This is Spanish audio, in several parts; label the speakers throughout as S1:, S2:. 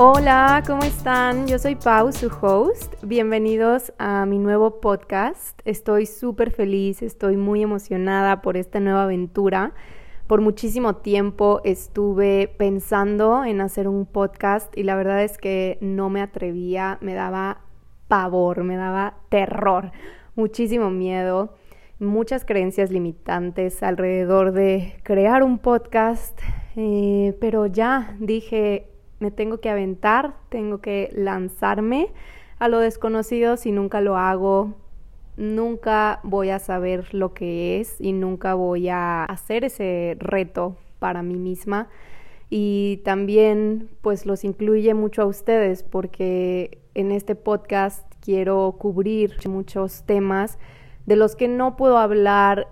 S1: Hola, ¿cómo están? Yo soy Pau, su host. Bienvenidos a mi nuevo podcast. Estoy súper feliz, estoy muy emocionada por esta nueva aventura. Por muchísimo tiempo estuve pensando en hacer un podcast y la verdad es que no me atrevía, me daba pavor, me daba terror, muchísimo miedo, muchas creencias limitantes alrededor de crear un podcast, eh, pero ya dije, me tengo que aventar, tengo que lanzarme a lo desconocido si nunca lo hago. Nunca voy a saber lo que es y nunca voy a hacer ese reto para mí misma. Y también pues los incluye mucho a ustedes porque en este podcast quiero cubrir muchos temas de los que no puedo hablar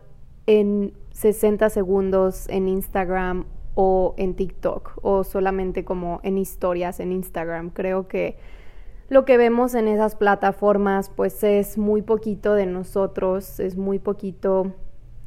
S1: en 60 segundos en Instagram o en TikTok o solamente como en historias en Instagram. Creo que lo que vemos en esas plataformas pues es muy poquito de nosotros, es muy poquito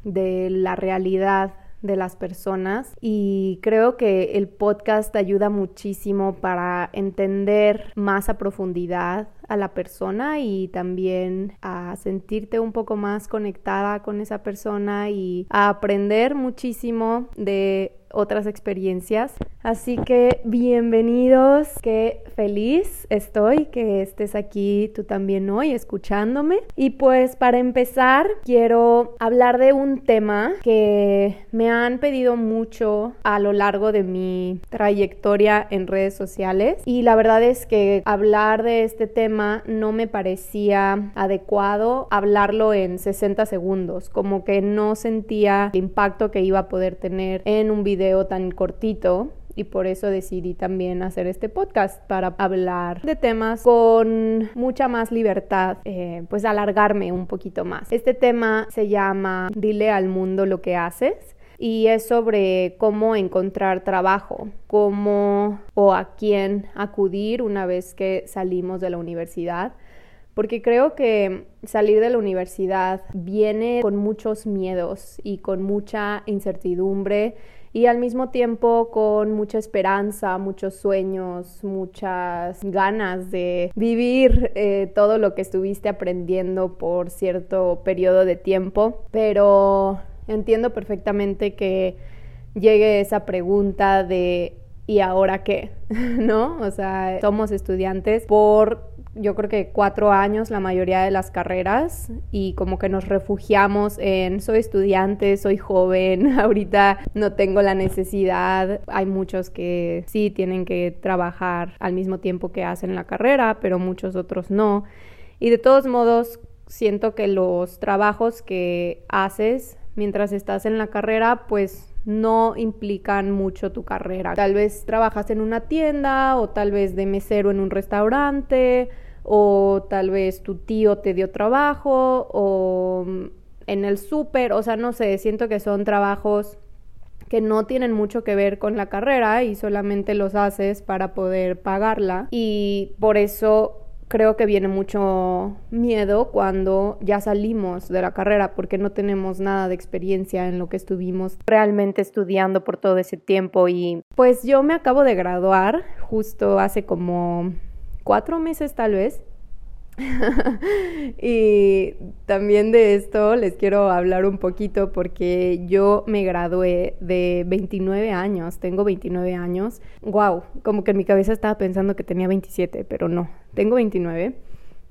S1: de la realidad de las personas y creo que el podcast ayuda muchísimo para entender más a profundidad a la persona y también a sentirte un poco más conectada con esa persona y a aprender muchísimo de otras experiencias. Así que bienvenidos, qué feliz estoy que estés aquí tú también hoy escuchándome. Y pues para empezar quiero hablar de un tema que me han pedido mucho a lo largo de mi trayectoria en redes sociales y la verdad es que hablar de este tema no me parecía adecuado hablarlo en 60 segundos, como que no sentía el impacto que iba a poder tener en un video tan cortito y por eso decidí también hacer este podcast para hablar de temas con mucha más libertad, eh, pues alargarme un poquito más. Este tema se llama Dile al mundo lo que haces y es sobre cómo encontrar trabajo, cómo o a quién acudir una vez que salimos de la universidad. Porque creo que salir de la universidad viene con muchos miedos y con mucha incertidumbre y al mismo tiempo con mucha esperanza, muchos sueños, muchas ganas de vivir eh, todo lo que estuviste aprendiendo por cierto periodo de tiempo. Pero entiendo perfectamente que llegue esa pregunta de ¿y ahora qué? ¿No? O sea, somos estudiantes por yo creo que cuatro años la mayoría de las carreras y como que nos refugiamos en soy estudiante, soy joven, ahorita no tengo la necesidad. Hay muchos que sí tienen que trabajar al mismo tiempo que hacen la carrera, pero muchos otros no. Y de todos modos, siento que los trabajos que haces mientras estás en la carrera, pues no implican mucho tu carrera. Tal vez trabajas en una tienda o tal vez de mesero en un restaurante o tal vez tu tío te dio trabajo o en el súper, o sea, no sé, siento que son trabajos que no tienen mucho que ver con la carrera y solamente los haces para poder pagarla y por eso creo que viene mucho miedo cuando ya salimos de la carrera porque no tenemos nada de experiencia en lo que estuvimos realmente estudiando por todo ese tiempo. Y pues yo me acabo de graduar justo hace como cuatro meses tal vez y también de esto les quiero hablar un poquito porque yo me gradué de 29 años, tengo 29 años. Wow, como que en mi cabeza estaba pensando que tenía 27, pero no, tengo 29.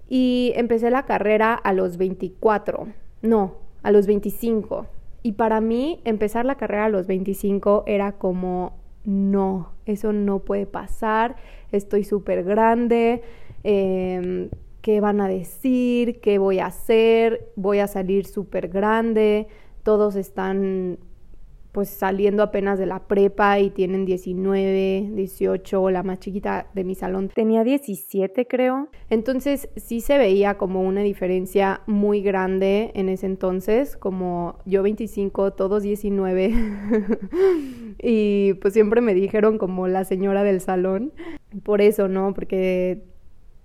S1: Y empecé la carrera a los 24, no, a los 25. Y para mí empezar la carrera a los 25 era como, no, eso no puede pasar, estoy súper grande. Eh, qué van a decir, qué voy a hacer, voy a salir súper grande, todos están pues saliendo apenas de la prepa y tienen 19, 18, la más chiquita de mi salón tenía 17 creo. Entonces sí se veía como una diferencia muy grande en ese entonces, como yo 25, todos 19. y pues siempre me dijeron como la señora del salón. Por eso, ¿no? Porque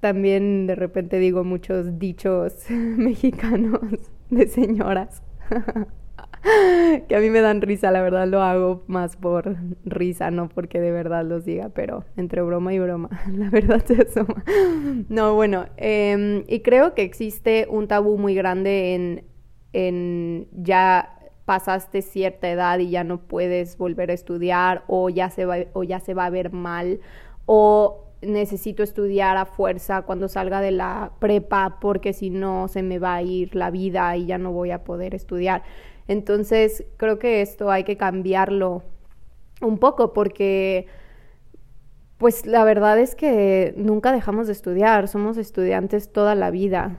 S1: también de repente digo muchos dichos mexicanos de señoras. que a mí me dan risa, la verdad lo hago más por risa, no porque de verdad los diga, pero entre broma y broma, la verdad se asoma. No, bueno, em, y creo que existe un tabú muy grande en, en ya pasaste cierta edad y ya no puedes volver a estudiar o ya se va, o ya se va a ver mal o necesito estudiar a fuerza cuando salga de la prepa porque si no se me va a ir la vida y ya no voy a poder estudiar. Entonces creo que esto hay que cambiarlo un poco porque pues la verdad es que nunca dejamos de estudiar, somos estudiantes toda la vida.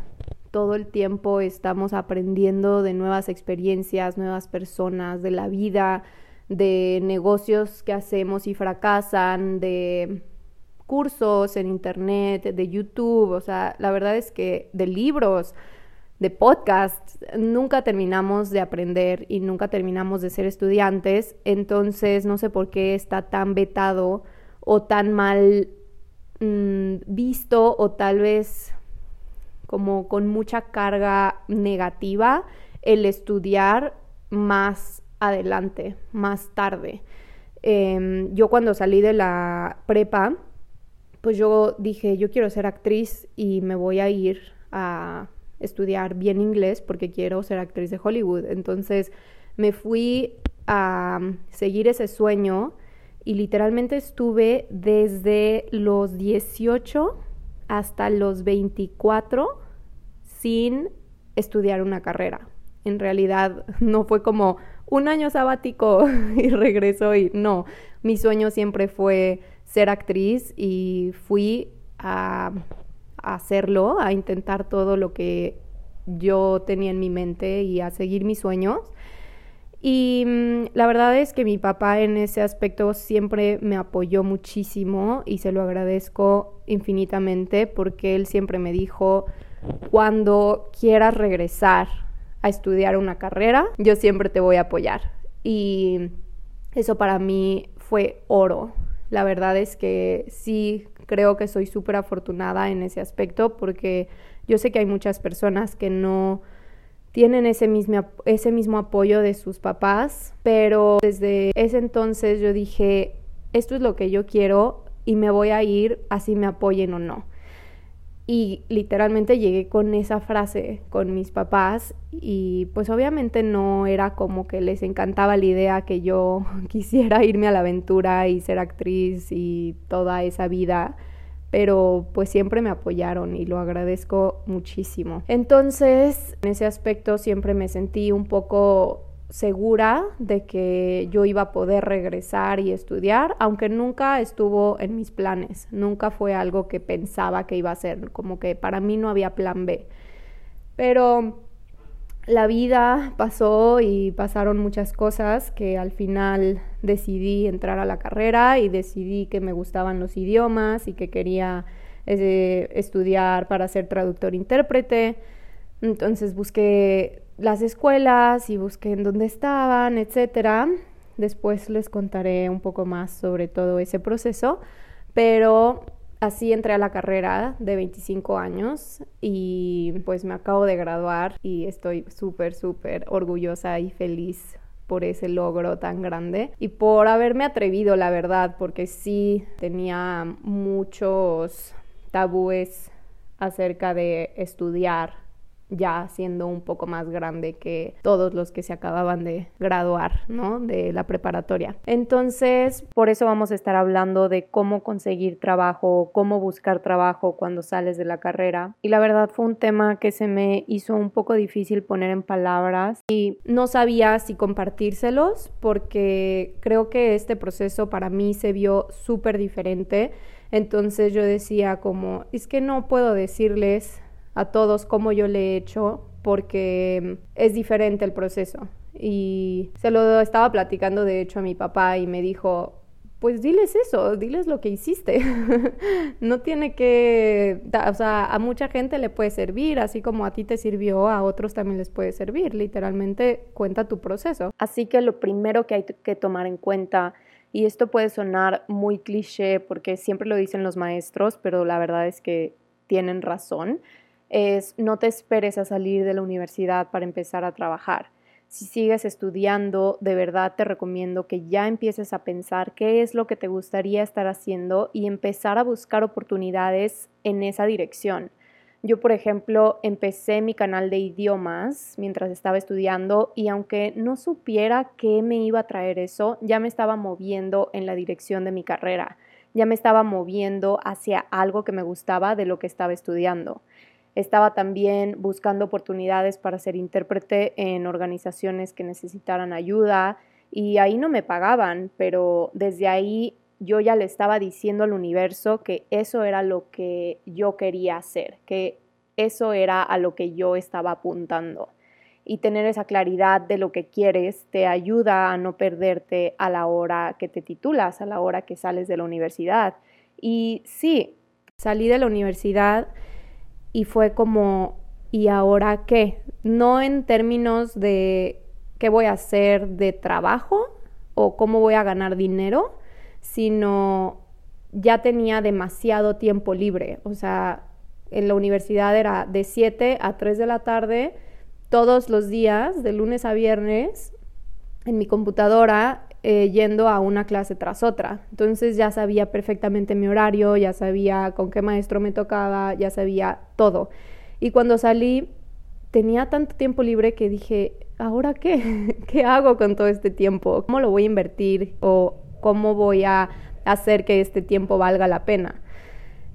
S1: Todo el tiempo estamos aprendiendo de nuevas experiencias, nuevas personas, de la vida, de negocios que hacemos y fracasan, de cursos en internet, de YouTube, o sea, la verdad es que de libros, de podcasts, nunca terminamos de aprender y nunca terminamos de ser estudiantes, entonces no sé por qué está tan vetado o tan mal mm, visto o tal vez como con mucha carga negativa el estudiar más adelante, más tarde. Em, yo cuando salí de la prepa, pues yo dije, yo quiero ser actriz y me voy a ir a estudiar bien inglés porque quiero ser actriz de Hollywood. Entonces me fui a seguir ese sueño y literalmente estuve desde los 18 hasta los 24 sin estudiar una carrera. En realidad no fue como un año sabático y regreso y no, mi sueño siempre fue ser actriz y fui a, hacerlo, a intentar todo lo que yo tenía en mi mente y a seguir mis sueños. Y mm, la verdad es que mi papá en ese aspecto siempre me apoyó muchísimo y se lo agradezco infinitamente porque él siempre me dijo, cuando quieras regresar a estudiar una carrera, yo siempre te voy a apoyar. Y eso para mí fue oro, la verdad es que sí creo que soy súper afortunada en ese aspecto porque yo sé que hay muchas personas que no tienen ese mismo, ese mismo apoyo de sus papás, pero desde ese entonces yo dije, esto es lo que yo quiero y me voy a ir así me apoyen o no. Y literalmente llegué con esa frase con mis papás y pues obviamente no era como que les encantaba la idea que yo quisiera irme a la aventura y ser actriz y toda esa vida, pero pues siempre me apoyaron y lo agradezco muchísimo. Entonces, en ese aspecto siempre me sentí un poco segura de que yo iba a poder regresar y estudiar, aunque nunca estuvo en mis planes, nunca fue algo que pensaba que iba a ser, como que para mí no había plan B. Pero la vida pasó y pasaron muchas cosas que al final decidí entrar a la carrera y decidí que me gustaban los idiomas y que quería eh, estudiar para ser traductor-intérprete. Entonces busqué las escuelas y busqué en dónde estaban, etcétera. Después les contaré un poco más sobre todo ese proceso, pero así entré a la carrera de 25 años y pues me acabo de graduar y estoy súper, súper orgullosa y feliz por ese logro tan grande y por haberme atrevido, la verdad, porque sí tenía muchos tabúes acerca de estudiar ya siendo un poco más grande que todos los que se acababan de graduar, ¿no? De la preparatoria. Entonces, por eso vamos a estar hablando de cómo conseguir trabajo, cómo buscar trabajo cuando sales de la carrera. Y la verdad fue un tema que se me hizo un poco difícil poner en palabras y no sabía si compartírselos porque creo que este proceso para mí se vio súper diferente. Entonces yo decía como, es que no puedo decirles a todos como yo le he hecho porque es diferente el proceso. Y se lo estaba platicando de hecho a mi papá y me dijo, pues diles eso, diles lo que hiciste. no tiene que, o sea, a mucha gente le puede servir, así como a ti te sirvió, a otros también les puede servir. Literalmente cuenta tu proceso. Así que lo primero que hay que tomar en cuenta, y esto puede sonar muy cliché porque siempre lo dicen los maestros, pero la verdad es que tienen razón, es no te esperes a salir de la universidad para empezar a trabajar. Si sigues estudiando, de verdad te recomiendo que ya empieces a pensar qué es lo que te gustaría estar haciendo y empezar a buscar oportunidades en esa dirección. Yo, por ejemplo, empecé mi canal de idiomas mientras estaba estudiando y aunque no supiera qué me iba a traer eso, ya me estaba moviendo en la dirección de mi carrera, ya me estaba moviendo hacia algo que me gustaba de lo que estaba estudiando. Estaba también buscando oportunidades para ser intérprete en organizaciones que necesitaran ayuda y ahí no me pagaban, pero desde ahí yo ya le estaba diciendo al universo que eso era lo que yo quería hacer, que eso era a lo que yo estaba apuntando. Y tener esa claridad de lo que quieres te ayuda a no perderte a la hora que te titulas, a la hora que sales de la universidad. Y sí, salí de la universidad y fue como, ¿y ahora qué? No en términos de qué voy a hacer de trabajo o cómo voy a ganar dinero, sino ya tenía demasiado tiempo libre. O sea, en la universidad era de 7 a 3 de la tarde, todos los días, de lunes a viernes, en mi computadora, eh, yendo a una clase tras otra. Entonces ya sabía perfectamente mi horario, ya sabía con qué maestro me tocaba, ya sabía todo. Y cuando salí, tenía tanto tiempo libre que dije, ¿ahora qué? ¿Qué hago con todo este tiempo? ¿Cómo lo voy a invertir? ¿O cómo voy a hacer que este tiempo valga la pena?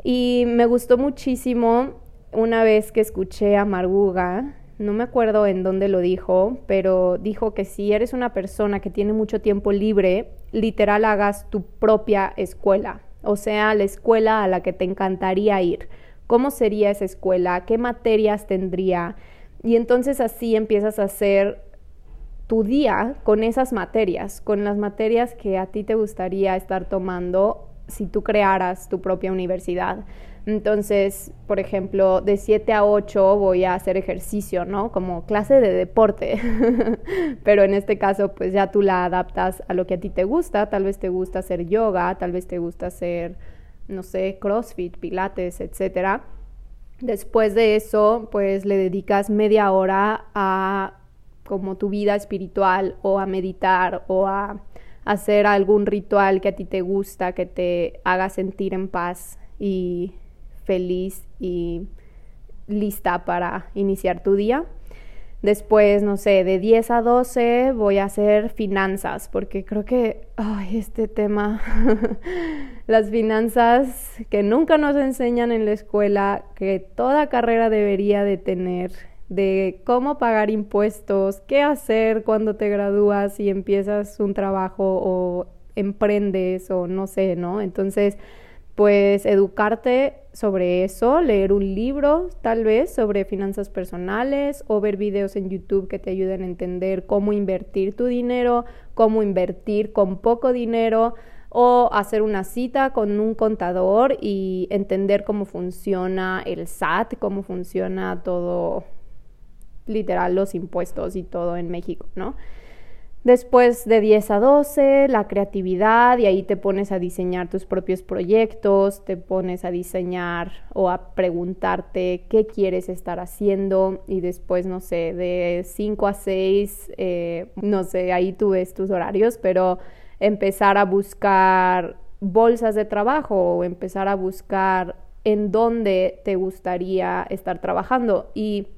S1: Y me gustó muchísimo una vez que escuché a Marguga no me acuerdo en dónde lo dijo, pero dijo que si eres una persona que tiene mucho tiempo libre, literal hagas tu propia escuela, o sea, la escuela a la que te encantaría ir. ¿Cómo sería esa escuela? ¿Qué materias tendría? Y entonces así empiezas a hacer tu día con esas materias, con las materias que a ti te gustaría estar tomando si tú crearas tu propia universidad. Entonces, por ejemplo, de 7 a 8 voy a hacer ejercicio, ¿no? Como clase de deporte. Pero en este caso, pues ya tú la adaptas a lo que a ti te gusta. Tal vez te gusta hacer yoga, tal vez te gusta hacer, no sé, CrossFit, pilates, etc. Después de eso, pues le dedicas media hora a como tu vida espiritual o a meditar o a hacer algún ritual que a ti te gusta, que te haga sentir en paz y feliz y lista para iniciar tu día. Después, no sé, de 10 a 12 voy a hacer finanzas, porque creo que, ay, este tema, las finanzas que nunca nos enseñan en la escuela, que toda carrera debería de tener, de cómo pagar impuestos, qué hacer cuando te gradúas y empiezas un trabajo o emprendes o no sé, ¿no? Entonces, pues educarte sobre eso, leer un libro tal vez sobre finanzas personales o ver videos en YouTube que te ayuden a entender cómo invertir tu dinero, cómo invertir con poco dinero o hacer una cita con un contador y entender cómo funciona el SAT, cómo funciona todo, literal, los impuestos y todo en México, ¿no? Después de 10 a 12, la creatividad y ahí te pones a diseñar tus propios proyectos, te pones a diseñar o a preguntarte qué quieres estar haciendo y después, no sé, de 5 a 6, eh, no sé, ahí tú ves tus horarios, pero empezar a buscar bolsas de trabajo o empezar a buscar en dónde te gustaría estar trabajando. Y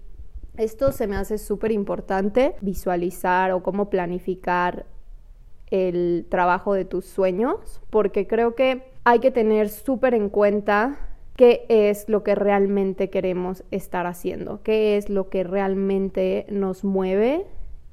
S1: esto se me hace súper importante, visualizar o cómo planificar el trabajo de tus sueños, porque creo que hay que tener súper en cuenta qué es lo que realmente queremos estar haciendo, qué es lo que realmente nos mueve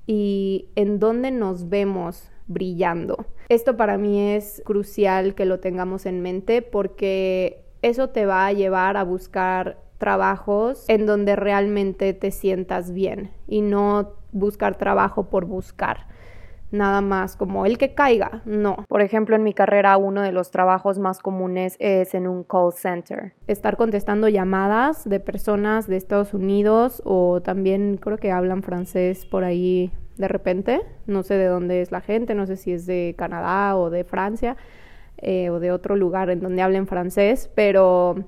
S1: y en dónde nos vemos brillando. Esto para mí es crucial que lo tengamos en mente porque eso te va a llevar a buscar trabajos en donde realmente te sientas bien y no buscar trabajo por buscar. Nada más como el que caiga, no. Por ejemplo, en mi carrera uno de los trabajos más comunes es en un call center. Estar contestando llamadas de personas de Estados Unidos o también creo que hablan francés por ahí de repente. No sé de dónde es la gente, no sé si es de Canadá o de Francia eh, o de otro lugar en donde hablen francés, pero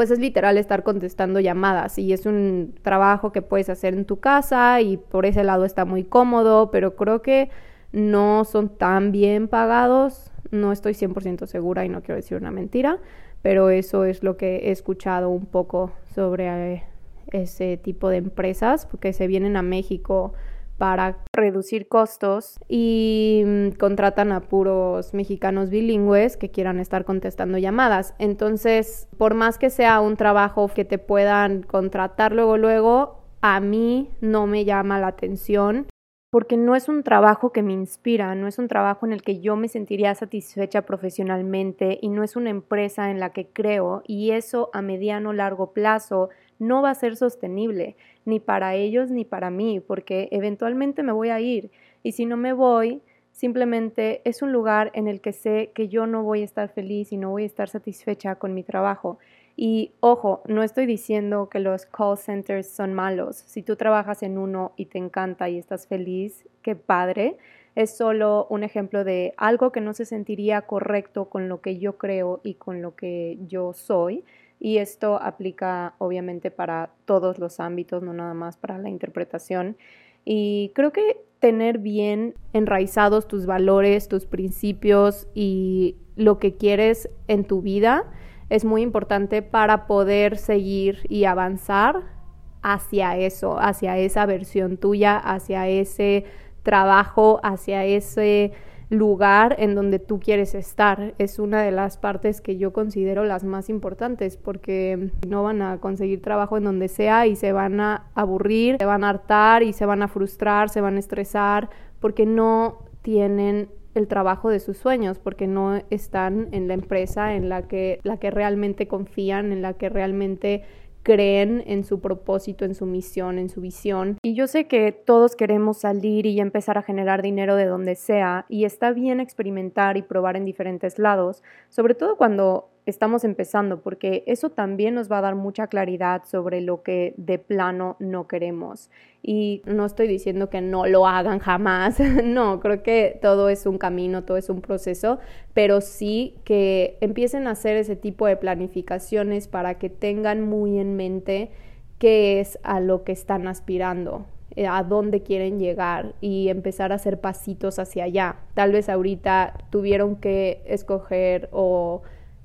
S1: pues es literal estar contestando llamadas y es un trabajo que puedes hacer en tu casa y por ese lado está muy cómodo, pero creo que no son tan bien pagados, no estoy 100% segura y no quiero decir una mentira, pero eso es lo que he escuchado un poco sobre eh, ese tipo de empresas, porque se vienen a México para reducir costos y mm, contratan a puros mexicanos bilingües que quieran estar contestando llamadas. Entonces, por más que sea un trabajo que te puedan contratar luego, luego, a mí no me llama la atención porque no es un trabajo que me inspira, no es un trabajo en el que yo me sentiría satisfecha profesionalmente y no es una empresa en la que creo y eso a mediano largo plazo no va a ser sostenible, ni para ellos ni para mí, porque eventualmente me voy a ir. Y si no me voy, simplemente es un lugar en el que sé que yo no voy a estar feliz y no voy a estar satisfecha con mi trabajo. Y ojo, no estoy diciendo que los call centers son malos. Si tú trabajas en uno y te encanta y estás feliz, qué padre. Es solo un ejemplo de algo que no se sentiría correcto con lo que yo creo y con lo que yo soy. Y esto aplica obviamente para todos los ámbitos, no nada más para la interpretación. Y creo que tener bien enraizados tus valores, tus principios y lo que quieres en tu vida es muy importante para poder seguir y avanzar hacia eso, hacia esa versión tuya, hacia ese trabajo, hacia ese lugar en donde tú quieres estar. Es una de las partes que yo considero las más importantes porque no van a conseguir trabajo en donde sea y se van a aburrir, se van a hartar y se van a frustrar, se van a estresar porque no tienen el trabajo de sus sueños porque no están en la empresa en la que la que realmente confían, en la que realmente creen en su propósito, en su misión, en su visión. Y yo sé que todos queremos salir y empezar a generar dinero de donde sea y está bien experimentar y probar en diferentes lados, sobre todo cuando estamos empezando, porque eso también nos va a dar mucha claridad sobre lo que de plano no queremos. Y no estoy diciendo que no lo hagan jamás, no, creo que todo es un camino, todo es un proceso, pero sí que empiecen a hacer ese tipo de planificaciones para que tengan muy en mente qué es a lo que están aspirando eh, a dónde quieren llegar y empezar a hacer pasitos hacia allá. Tal vez ahorita tuvieron que escoger o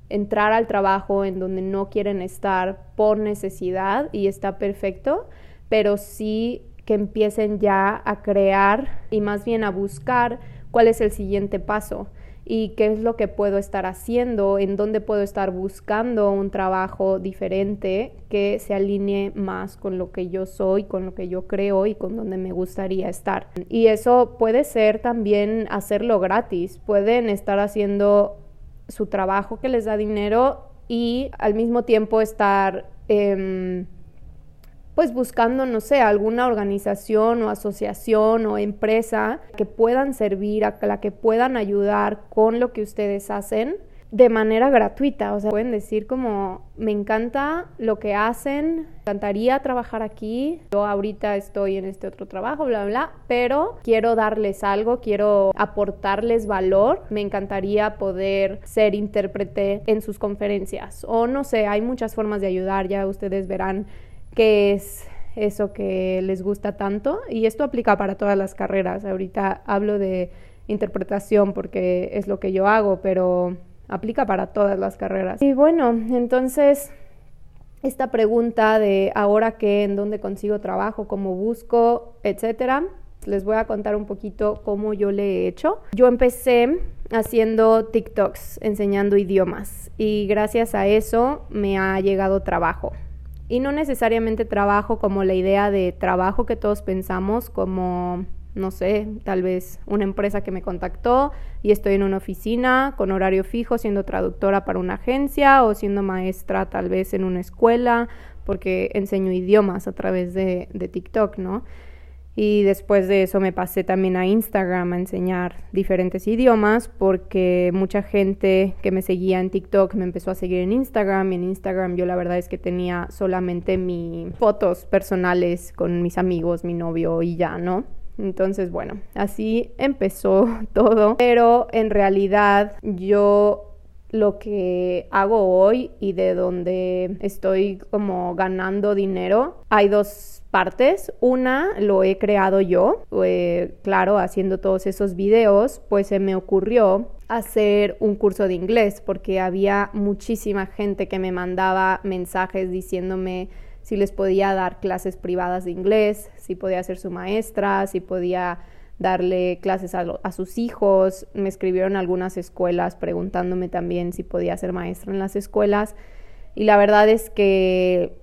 S1: entrar al trabajo en donde no quieren estar por necesidad y está perfecto, pero sí que empiecen ya a crear y más bien a buscar cuál es el siguiente paso y qué es lo que puedo estar haciendo, en dónde puedo estar buscando un trabajo diferente que se alinee más con lo que yo soy, con lo que yo creo y con donde me gustaría estar. Y eso puede ser también hacerlo gratis, pueden estar haciendo su trabajo que les da dinero y al mismo tiempo estar em, pues buscando, no sé, alguna organización o asociación o empresa que puedan servir, a la que puedan ayudar con lo que ustedes hacen de manera gratuita. O sea, pueden decir como, me encanta lo que hacen, me encantaría trabajar aquí, yo ahorita estoy en este otro trabajo, bla, bla, bla, pero quiero darles algo, quiero aportarles valor, me encantaría poder ser intérprete en sus conferencias. O no sé, hay muchas formas de ayudar, ya ustedes verán qué es eso que les gusta tanto y esto aplica para todas las carreras. Ahorita hablo de interpretación porque es lo que yo hago, pero aplica para todas las carreras. Y bueno, entonces esta pregunta de ahora qué, en dónde consigo trabajo, cómo busco, etcétera, les voy a contar un poquito cómo yo le he hecho. Yo empecé haciendo TikToks, enseñando idiomas y gracias a eso me ha llegado trabajo. Y no necesariamente trabajo como la idea de trabajo que todos pensamos, como no sé, tal vez una empresa que me contactó y estoy en una oficina con horario fijo siendo traductora para una agencia o siendo maestra tal vez en una escuela porque enseño idiomas a través de, TikTok, ¿no? Y después de eso me pasé también a Instagram a enseñar diferentes idiomas porque mucha gente que me seguía en TikTok me empezó a seguir en Instagram y en Instagram yo la verdad es que tenía solamente mis fotos personales con mis amigos, mi novio y ya, ¿no? Entonces, bueno, así empezó todo, pero en realidad yo lo que hago hoy y de donde estoy como ganando dinero, hay dos partes. Una lo he creado yo, eh, claro, haciendo todos esos videos, pues se me ocurrió hacer un curso de inglés porque había muchísima gente que me mandaba mensajes diciéndome si les podía dar clases privadas de inglés, si podía ser su maestra, si podía darle clases a, sus hijos. Me escribieron algunas escuelas preguntándome también si podía ser maestra en las escuelas. Y la verdad es que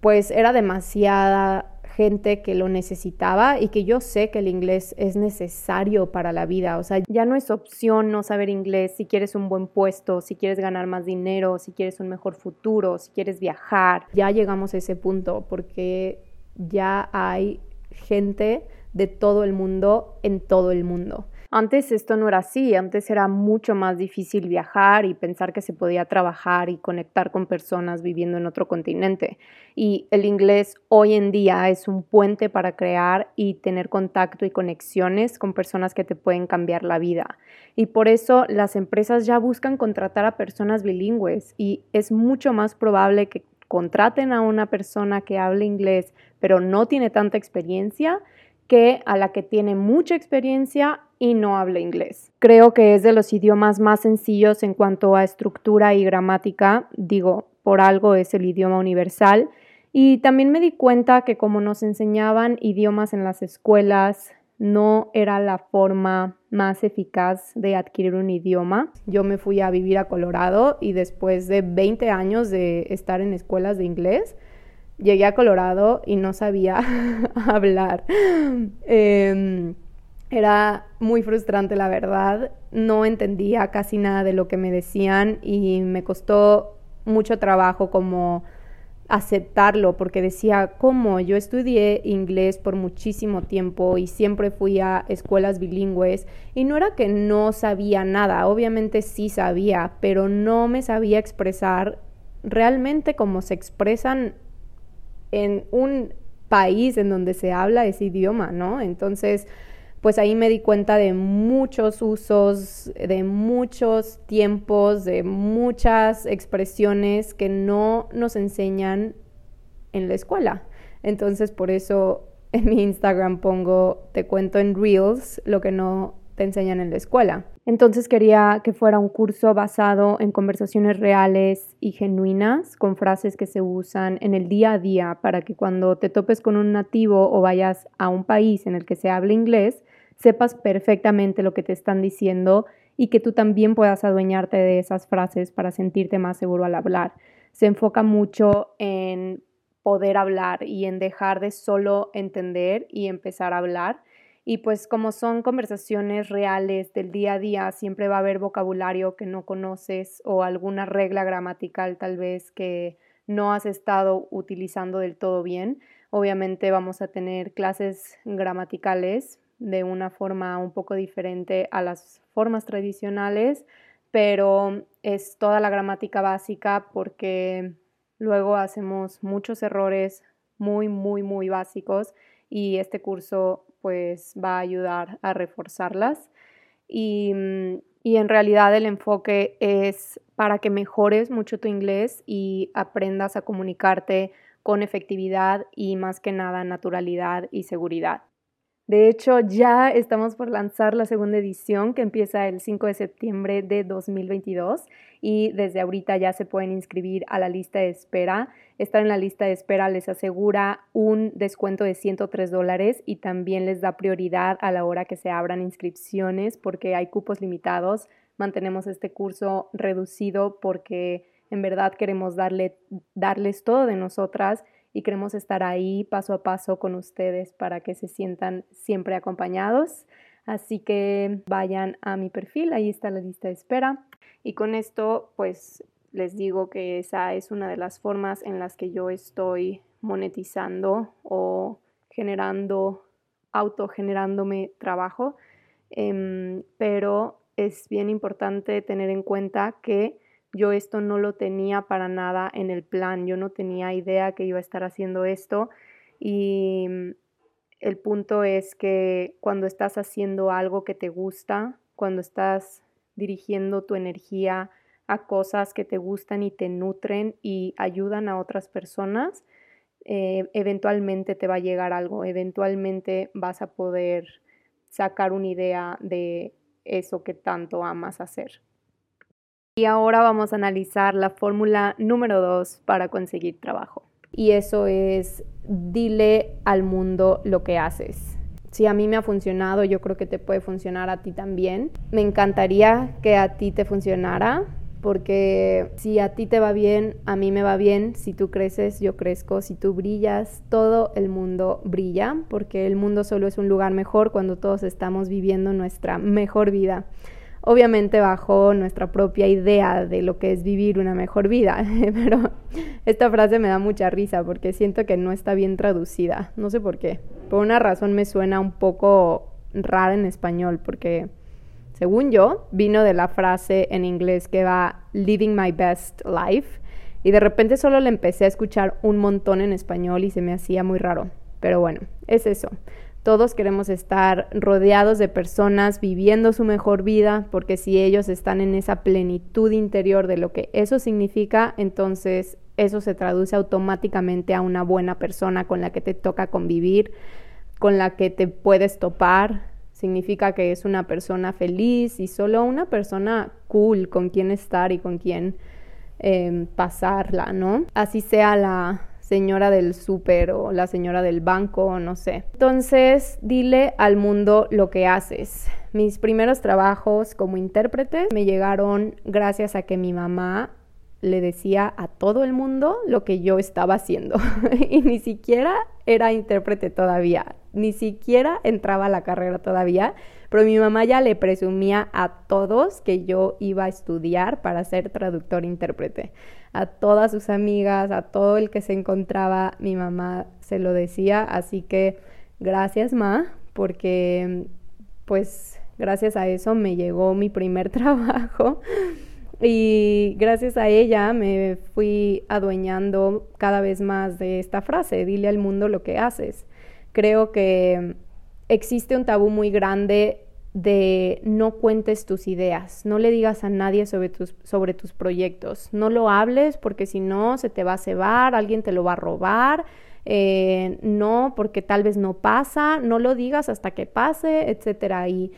S1: pues era demasiada gente que lo necesitaba y que yo sé que el inglés es necesario para la vida. O sea, ya no es opción no saber inglés si quieres un buen puesto, si quieres ganar más dinero, si quieres un mejor futuro, si quieres viajar. Ya llegamos a ese punto porque ya hay gente de todo el mundo en todo el mundo. Antes esto no era así, antes era mucho más difícil viajar y pensar que se podía trabajar y conectar con personas viviendo en otro continente. Y el inglés hoy en día es un puente para crear y tener contacto y conexiones con personas que te pueden cambiar la vida. Y por eso las empresas ya buscan contratar a personas bilingües y es mucho más probable que contraten a una persona que hable inglés pero no tiene tanta experiencia que a la que tiene mucha experiencia y no habla inglés. Creo que es de los idiomas más sencillos en cuanto a estructura y gramática, digo, por algo es el idioma universal. Y también me di cuenta que como nos enseñaban idiomas en las escuelas, no era la forma más eficaz de adquirir un idioma. Yo me fui a vivir a Colorado y después de 20 años de estar en escuelas de inglés, llegué a Colorado y no sabía hablar. Em, era muy frustrante, la verdad. No entendía casi nada de lo que me decían y me costó mucho trabajo como aceptarlo porque decía, ¿cómo? Yo estudié inglés por muchísimo tiempo y siempre fui a escuelas bilingües y no era que no sabía nada, obviamente sí sabía, pero no me sabía expresar realmente como se expresan en un país en donde se habla ese idioma, ¿no? Entonces, pues ahí me di cuenta de muchos usos, de muchos tiempos, de muchas expresiones que no nos enseñan en la escuela. Entonces, por eso en mi Instagram pongo, te cuento en Reels lo que no te enseñan en la escuela. Entonces quería que fuera un curso basado en conversaciones reales y genuinas, con frases que se usan en el día a día para que cuando te topes con un nativo o vayas a un país en el que se hable inglés, sepas perfectamente lo que te están diciendo y que tú también puedas adueñarte de esas frases para sentirte más seguro al hablar. Se enfoca mucho en poder hablar y en dejar de solo entender y empezar a hablar y pues como son conversaciones reales del día a día, siempre va a haber vocabulario que no conoces o alguna regla gramatical tal vez que no has estado utilizando del todo bien. Obviamente vamos a tener clases gramaticales de una forma un poco diferente a las formas tradicionales, pero es toda la gramática básica porque luego hacemos muchos errores muy, muy, muy básicos y este curso pues va a ayudar a reforzarlas. Mm, y, en realidad el enfoque es para que mejores mucho tu inglés y aprendas a comunicarte con efectividad y más que nada naturalidad y seguridad. De hecho, ya estamos por lanzar la segunda edición que empieza el 5 de septiembre de 2022 y desde ahorita ya se pueden inscribir a la lista de espera. Estar en la lista de espera les asegura un descuento de 103 dólares y también les da prioridad a la hora que se abran inscripciones porque hay cupos limitados. Mantenemos este curso reducido porque en verdad queremos darle, darles todo de nosotras y queremos estar ahí paso a paso con ustedes para que se sientan siempre acompañados. Así que vayan a mi perfil, ahí está la lista de espera. Y con esto, pues les digo que esa es una de las formas en las que yo estoy monetizando o generando, autogenerándome trabajo. Em, pero es bien importante tener en cuenta que yo esto no lo tenía para nada en el plan, yo no tenía idea que iba a estar haciendo esto y mm, el punto es que cuando estás haciendo algo que te gusta, cuando estás dirigiendo tu energía a cosas que te gustan y te nutren y ayudan a otras personas, eh, eventualmente te va a llegar algo, eventualmente vas a poder sacar una idea de eso que tanto amas hacer. Y ahora vamos a analizar la fórmula número dos para conseguir trabajo. Y eso es, dile al mundo lo que haces. Si a mí me ha funcionado, yo creo que te puede funcionar a ti también. Me encantaría que a ti te funcionara, porque si a ti te va bien, a mí me va bien, si tú creces, yo crezco, si tú brillas, todo el mundo brilla, porque el mundo solo es un lugar mejor cuando todos estamos viviendo nuestra mejor vida. Obviamente bajo nuestra propia idea de lo que es vivir una mejor vida, pero esta frase me da mucha risa porque siento que no está bien traducida, no sé por qué. Por una razón me suena un poco rara en español porque según yo, vino de la frase en inglés que va living my best life y de repente solo le empecé a escuchar un montón en español y se me hacía muy raro. Pero bueno, es eso. Todos queremos estar rodeados de personas viviendo su mejor vida, porque si ellos están en esa plenitud interior de lo que eso significa, entonces eso se traduce automáticamente a una buena persona con la que te toca convivir, con la que te puedes topar, significa que es una persona feliz y solo una persona cool con quien estar y con quien em, pasarla, ¿no? Así sea la señora del súper o la señora del banco, no sé. Entonces, dile al mundo lo que haces. Mis primeros trabajos como intérprete me llegaron gracias a que mi mamá le decía a todo el mundo lo que yo estaba haciendo y ni siquiera era intérprete todavía, ni siquiera entraba a la carrera todavía, pero mi mamá ya le presumía a todos que yo iba a estudiar para ser traductor intérprete. A todas sus amigas, a todo el que se encontraba, mi mamá se lo decía, así que gracias ma, porque pues gracias a eso me llegó mi primer trabajo. Y gracias a ella me fui adueñando cada vez más de esta frase, dile al mundo lo que haces. Creo que existe un tabú muy grande de no cuentes tus ideas, no le digas a nadie sobre tus, sobre tus proyectos, no lo hables porque si no se te va a cebar, alguien te lo va a robar, eh, no porque tal vez no pasa, no lo digas hasta que pase, etcétera. Y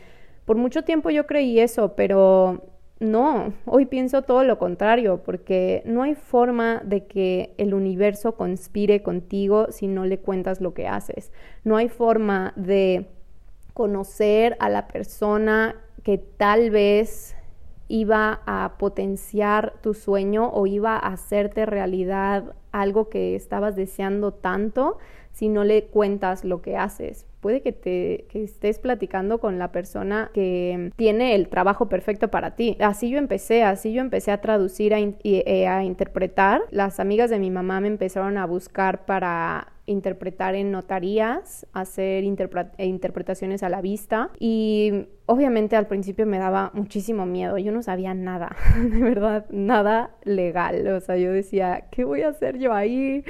S1: por mucho tiempo yo creí eso, pero no, hoy pienso todo lo contrario, porque no hay forma de que el universo conspire contigo si no le cuentas lo que haces. No hay forma de conocer a la persona que tal vez iba a potenciar tu sueño o iba a hacerte realidad algo que estabas deseando tanto si no le cuentas lo que haces. Puede que te estés platicando con la persona que tiene el trabajo perfecto para ti. Así yo empecé, así yo empecé a traducir y eh, a interpretar. Las amigas de mi mamá me empezaron a buscar para interpretar en notarías, hacer eh, interpretaciones a la vista. Y obviamente al principio me daba muchísimo miedo, yo no sabía nada, de verdad, nada legal, o sea, yo decía, ¿qué voy a hacer yo ahí?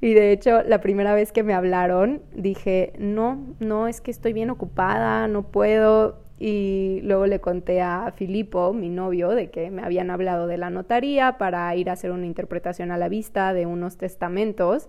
S1: Y de hecho, la primera vez que me hablaron, dije, no, no, es que estoy bien ocupada, no puedo, y luego le conté a Filipo, mi novio, de que me habían hablado de la notaría para ir a hacer una interpretación a la vista de unos testamentos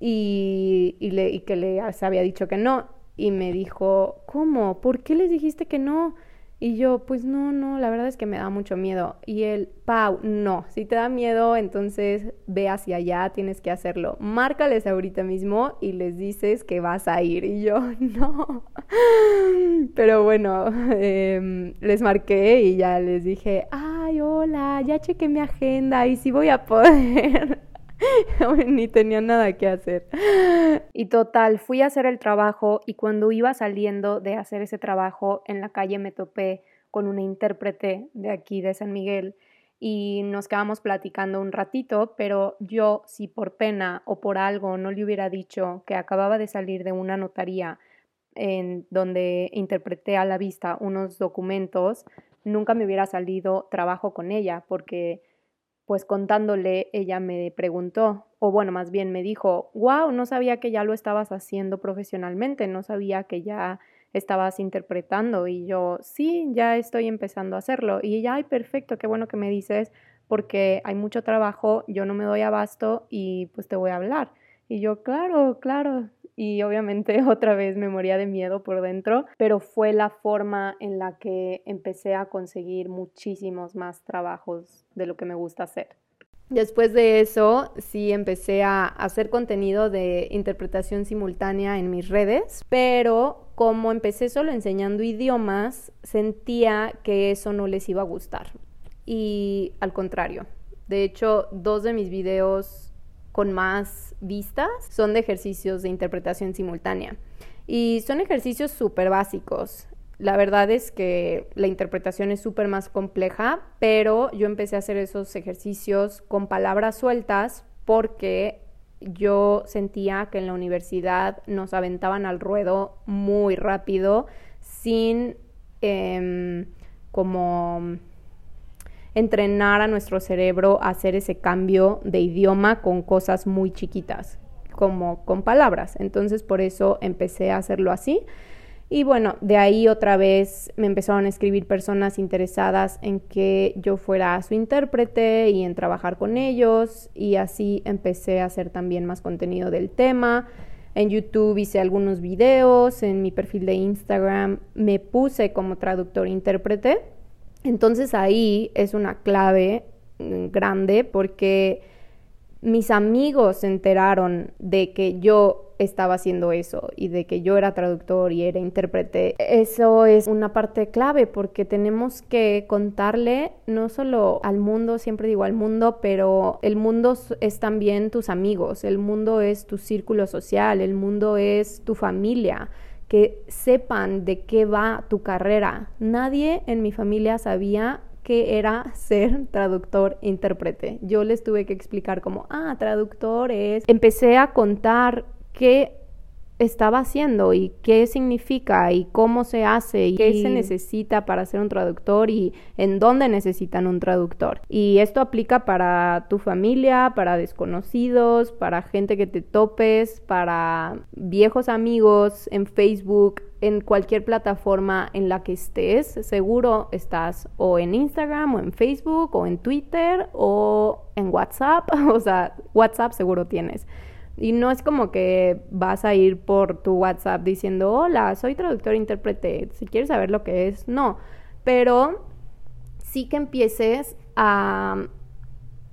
S1: y, le, y que le había dicho que no. Y me dijo, ¿cómo? ¿Por qué les dijiste que no? Y yo, pues no, no, la verdad es que me da mucho miedo. Y él, Pau, no, si te da miedo, entonces ve hacia allá, tienes que hacerlo. Márcales ahorita mismo y les dices que vas a ir. Y yo, no. Pero bueno, em, les marqué y ya les dije, ay, hola, ya chequé mi agenda y si voy a poder. ni tenía nada que hacer. Y total, fui a hacer el trabajo y cuando iba saliendo de hacer ese trabajo en la calle me topé con una intérprete de aquí de San Miguel y nos quedamos platicando un ratito, pero yo si por pena o por algo no le hubiera dicho que acababa de salir de una notaría en donde interpreté a la vista unos documentos, nunca me hubiera salido trabajo con ella porque pues contándole, ella me preguntó, o bueno, más bien me dijo, wow, no sabía que ya lo estabas haciendo profesionalmente, no sabía que ya estabas interpretando y yo, sí, ya estoy empezando a hacerlo. Y ella, ay, perfecto, qué bueno que me dices, porque hay mucho trabajo, yo no me doy abasto y pues te voy a hablar. Y yo, claro, claro. Y obviamente otra vez me moría de miedo por dentro, pero fue la forma en la que empecé a conseguir muchísimos más trabajos de lo que me gusta hacer. Después de eso, sí empecé a hacer contenido de interpretación simultánea en mis redes, pero como empecé solo enseñando idiomas, sentía que eso no les iba a gustar. Y al contrario, de hecho, dos de mis videos con más vistas son de ejercicios de interpretación simultánea. Y son ejercicios súper básicos. La verdad es que la interpretación es súper más compleja, pero yo empecé a hacer esos ejercicios con palabras sueltas porque yo sentía que en la universidad nos aventaban al ruedo muy rápido sin em, como entrenar a nuestro cerebro a hacer ese cambio de idioma con cosas muy chiquitas, como con palabras. Entonces por eso empecé a hacerlo así. Y bueno, de ahí otra vez me empezaron a escribir personas interesadas en que yo fuera su intérprete y en trabajar con ellos y así empecé a hacer también más contenido del tema. En YouTube hice algunos videos, en mi perfil de Instagram me puse como traductor intérprete. Entonces ahí es una clave mm, grande porque mis amigos se enteraron de que yo estaba haciendo eso y de que yo era traductor y era intérprete. Eso es una parte clave porque tenemos que contarle no solo al mundo, siempre digo al mundo, pero el mundo es también tus amigos, el mundo es tu círculo social, el mundo es tu familia que sepan de qué va tu carrera. Nadie en mi familia sabía que era ser traductor intérprete. Yo les tuve que explicar como, ah, traductor es... Empecé a contar qué estaba haciendo y qué significa y cómo se hace y qué se necesita para ser un traductor y en dónde necesitan un traductor. Y esto aplica para tu familia, para desconocidos, para gente que te topes, para viejos amigos en Facebook, en cualquier plataforma en la que estés, seguro estás o en Instagram o en Facebook o en Twitter o en WhatsApp, o sea, WhatsApp seguro tienes. Y no es como que vas a ir por tu WhatsApp diciendo, hola, soy traductor intérprete, si quieres saber lo que es, no. Pero sí que empieces a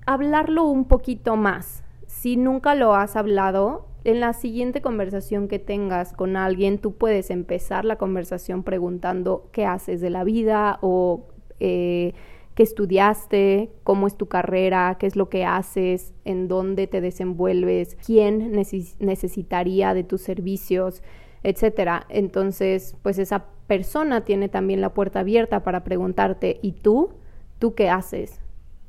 S1: hablarlo un poquito más. Si nunca lo has hablado, en la siguiente conversación que tengas con alguien, tú puedes empezar la conversación preguntando qué haces de la vida o... Eh, qué estudiaste, cómo es tu carrera, qué es lo que haces, en dónde te desenvuelves, quién necesitaría de tus servicios, etcétera. Entonces, pues esa persona tiene también la puerta abierta para preguntarte, ¿y tú? ¿Tú qué haces?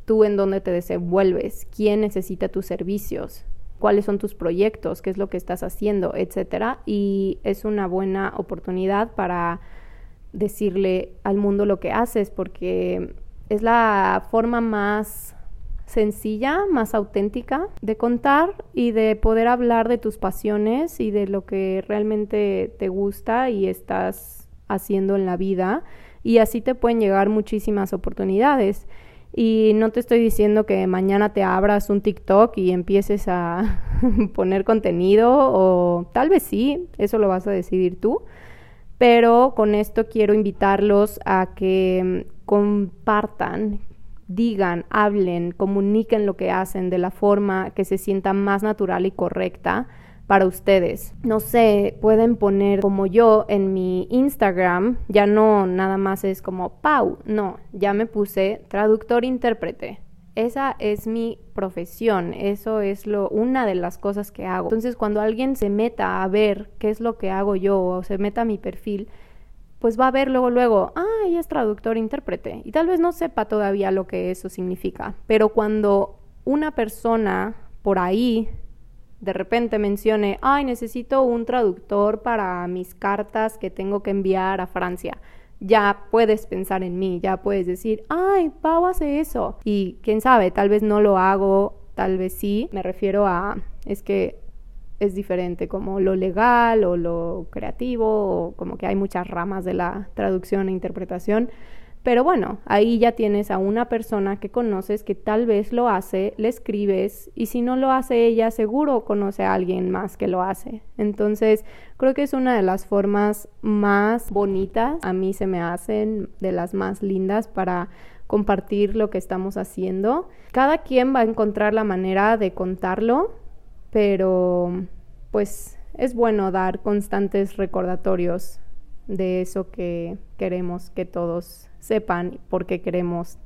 S1: ¿Tú en dónde te desenvuelves? ¿Quién necesita tus servicios? ¿Cuáles son tus proyectos? ¿Qué es lo que estás haciendo? etcétera. Y es una buena oportunidad para decirle al mundo lo que haces porque es la forma más sencilla, más auténtica de contar y de poder hablar de tus pasiones y de lo que realmente te gusta y estás haciendo en la vida y así te pueden llegar muchísimas oportunidades. Y no te estoy diciendo que mañana te abras un TikTok y empieces a poner contenido o tal vez sí, eso lo vas a decidir tú, pero con esto quiero invitarlos a que compartan, digan, hablen, comuniquen lo que hacen de la forma que se sienta más natural y correcta para ustedes. No sé, pueden poner como yo en mi Instagram, ya no nada más es como Pau, no, ya me puse traductor intérprete. Esa es mi profesión, eso es lo una de las cosas que hago. Entonces, cuando alguien se meta a ver qué es lo que hago yo o se meta a mi perfil, pues va a ver luego, luego, ah, ella es traductor intérprete. Y tal vez no sepa todavía lo que eso significa. Pero cuando una persona por ahí de repente mencione, ay, necesito un traductor para mis cartas que tengo que enviar a Francia, ya puedes pensar en mí, ya puedes decir, ay, Pau hace eso. Y quién sabe, tal vez no lo hago, tal vez sí. Me refiero a, es que es diferente, como lo legal o lo creativo, como que hay muchas ramas de la traducción e interpretación. Pero bueno, ahí ya tienes a una persona que conoces que tal vez lo hace, le escribes y si no lo hace ella, seguro conoce a alguien más que lo hace. Entonces, creo que es una de las formas más bonitas, a mí se me hacen de las más lindas para compartir lo que estamos haciendo. Cada quien va a encontrar la manera de contarlo, pero pues es bueno dar constantes recordatorios de eso que queremos que todos sepan porque queremos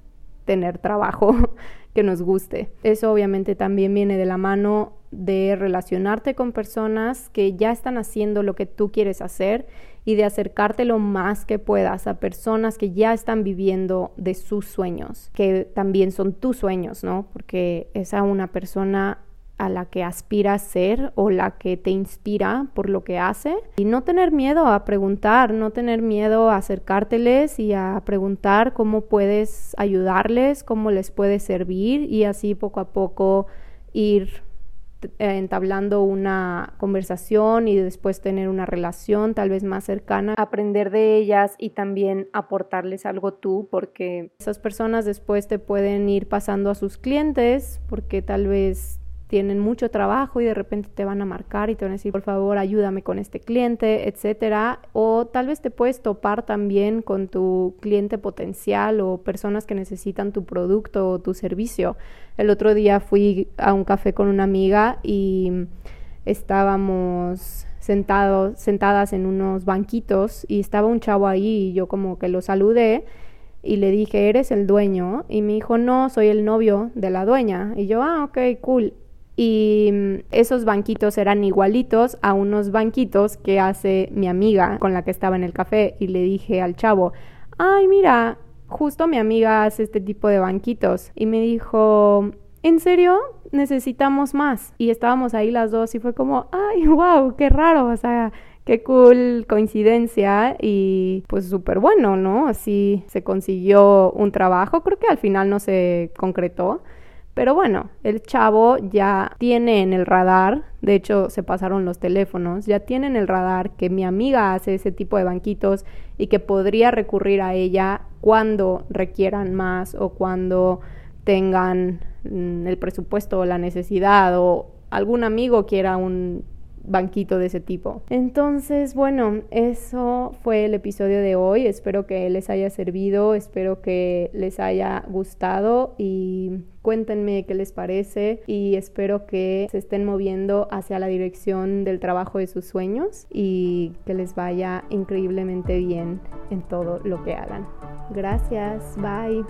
S1: tener trabajo que nos guste. Eso obviamente también viene de la mano de relacionarte con personas que ya están haciendo lo que tú quieres hacer y de acercarte lo más que puedas a personas que ya están viviendo de sus sueños, que también son tus sueños, ¿no? Porque esa una persona a la que aspiras ser o la que te inspira por lo que hace. Y no tener miedo a preguntar, no tener miedo a acercárteles y a preguntar cómo puedes ayudarles, cómo les puedes servir y así poco a poco ir eh, entablando una conversación y después tener una relación tal vez más cercana, aprender de ellas y también aportarles algo tú, porque esas personas después te pueden ir pasando a sus clientes, porque tal vez tienen mucho trabajo y de repente te van a marcar y te van a decir, por favor, ayúdame con este cliente, etcétera. O tal vez te puedes topar también con tu cliente potencial o personas que necesitan tu producto o tu servicio. El otro día fui a un café con una amiga y estábamos sentados, sentadas en unos banquitos y estaba un chavo ahí y yo como que lo saludé y le dije, ¿eres el dueño? Y me dijo, no, soy el novio de la dueña. Y yo, ah, ok, cool y mm, esos banquitos eran igualitos a unos banquitos que hace mi amiga con la que estaba en el café y le dije al chavo, ay mira, justo mi amiga hace este tipo de banquitos y me dijo, ¿en serio? Necesitamos más. Y estábamos ahí las dos y fue como, ay, wow, qué raro, o sea, qué cool coincidencia y pues súper bueno, ¿no? Así se consiguió un trabajo, creo que al final no se concretó pero bueno, el chavo ya tiene en el radar, de hecho se pasaron los teléfonos, ya tiene en el radar que mi amiga hace ese tipo de banquitos y que podría recurrir a ella cuando requieran más o cuando tengan mm, el presupuesto o la necesidad o algún amigo quiera un banquito de ese tipo. Entonces, bueno, eso fue el episodio de hoy. Espero que les haya servido, espero que les haya gustado y cuéntenme qué les parece y espero que se estén moviendo hacia la dirección del trabajo de sus sueños y que les vaya increíblemente bien en todo lo que hagan. Gracias, bye.